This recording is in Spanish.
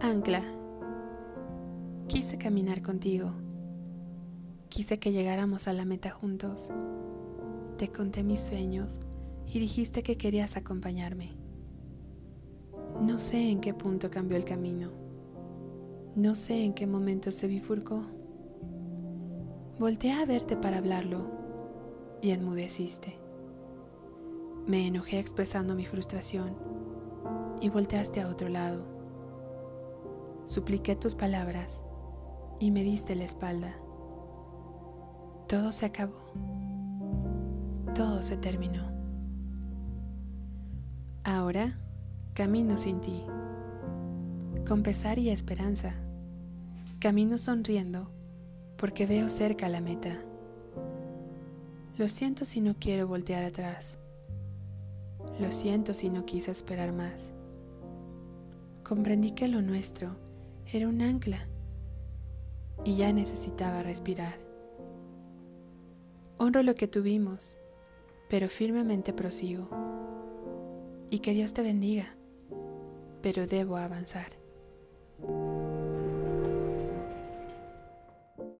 Ancla, quise caminar contigo. Quise que llegáramos a la meta juntos. Te conté mis sueños y dijiste que querías acompañarme. No sé en qué punto cambió el camino. No sé en qué momento se bifurcó. Volteé a verte para hablarlo y enmudeciste. Me enojé expresando mi frustración y volteaste a otro lado. Supliqué tus palabras y me diste la espalda. Todo se acabó. Todo se terminó. Ahora camino sin ti, con pesar y esperanza. Camino sonriendo porque veo cerca la meta. Lo siento si no quiero voltear atrás. Lo siento si no quise esperar más. Comprendí que lo nuestro era un ancla y ya necesitaba respirar. Honro lo que tuvimos, pero firmemente prosigo. Y que Dios te bendiga, pero debo avanzar.